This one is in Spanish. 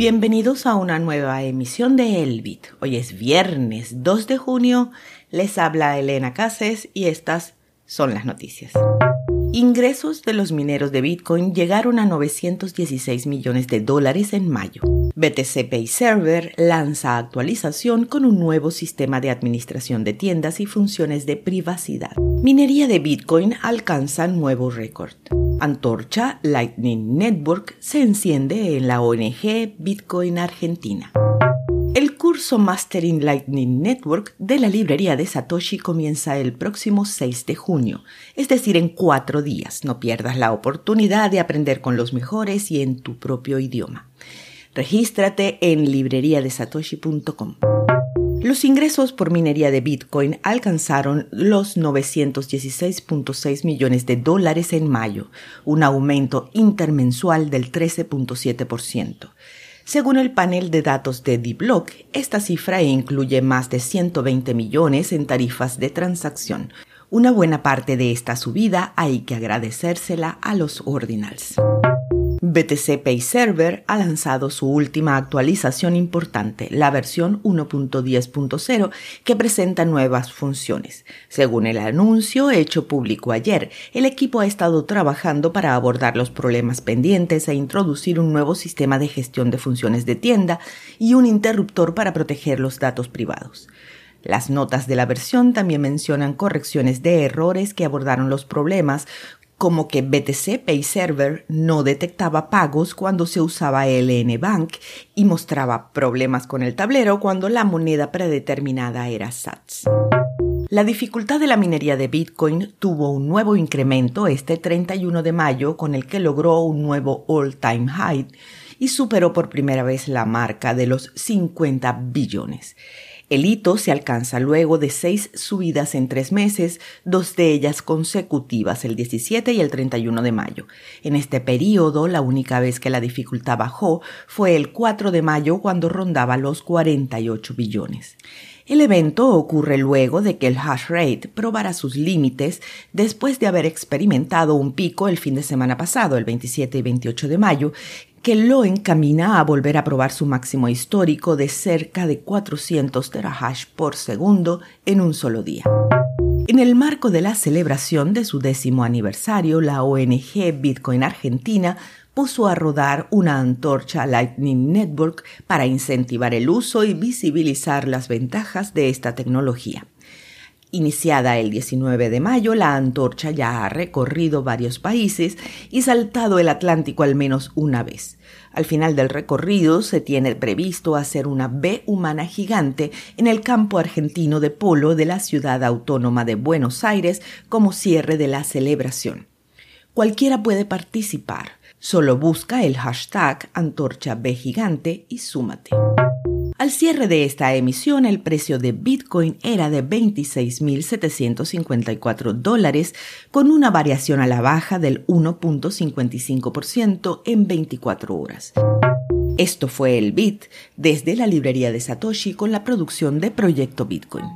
Bienvenidos a una nueva emisión de Elbit. Hoy es viernes 2 de junio. Les habla Elena Cases y estas son las noticias. Ingresos de los mineros de Bitcoin llegaron a 916 millones de dólares en mayo. BTC Pay Server lanza actualización con un nuevo sistema de administración de tiendas y funciones de privacidad. Minería de Bitcoin alcanza nuevo récord. Antorcha Lightning Network se enciende en la ONG Bitcoin Argentina. El curso Mastering Lightning Network de la librería de Satoshi comienza el próximo 6 de junio, es decir, en cuatro días. No pierdas la oportunidad de aprender con los mejores y en tu propio idioma. Regístrate en libreriadesatoshi.com. Los ingresos por minería de Bitcoin alcanzaron los 916.6 millones de dólares en mayo, un aumento intermensual del 13.7%. Según el panel de datos de D-Block, esta cifra incluye más de 120 millones en tarifas de transacción. Una buena parte de esta subida hay que agradecérsela a los ordinals. BTC Pay Server ha lanzado su última actualización importante, la versión 1.10.0, que presenta nuevas funciones. Según el anuncio hecho público ayer, el equipo ha estado trabajando para abordar los problemas pendientes e introducir un nuevo sistema de gestión de funciones de tienda y un interruptor para proteger los datos privados. Las notas de la versión también mencionan correcciones de errores que abordaron los problemas, como que BTC Pay Server no detectaba pagos cuando se usaba LN Bank y mostraba problemas con el tablero cuando la moneda predeterminada era SATS. La dificultad de la minería de Bitcoin tuvo un nuevo incremento este 31 de mayo con el que logró un nuevo all-time high y superó por primera vez la marca de los 50 billones. El hito se alcanza luego de seis subidas en tres meses, dos de ellas consecutivas, el 17 y el 31 de mayo. En este periodo, la única vez que la dificultad bajó fue el 4 de mayo cuando rondaba los 48 billones. El evento ocurre luego de que el hash rate probara sus límites después de haber experimentado un pico el fin de semana pasado, el 27 y 28 de mayo, que lo encamina a volver a probar su máximo histórico de cerca de 400 terahash por segundo en un solo día. En el marco de la celebración de su décimo aniversario, la ONG Bitcoin Argentina puso a rodar una antorcha Lightning Network para incentivar el uso y visibilizar las ventajas de esta tecnología. Iniciada el 19 de mayo, la antorcha ya ha recorrido varios países y saltado el Atlántico al menos una vez. Al final del recorrido se tiene previsto hacer una B humana gigante en el campo argentino de polo de la ciudad autónoma de Buenos Aires como cierre de la celebración. Cualquiera puede participar, solo busca el hashtag antorcha B gigante y súmate. Al cierre de esta emisión, el precio de Bitcoin era de 26.754 dólares, con una variación a la baja del 1.55% en 24 horas. Esto fue el Bit desde la librería de Satoshi con la producción de Proyecto Bitcoin.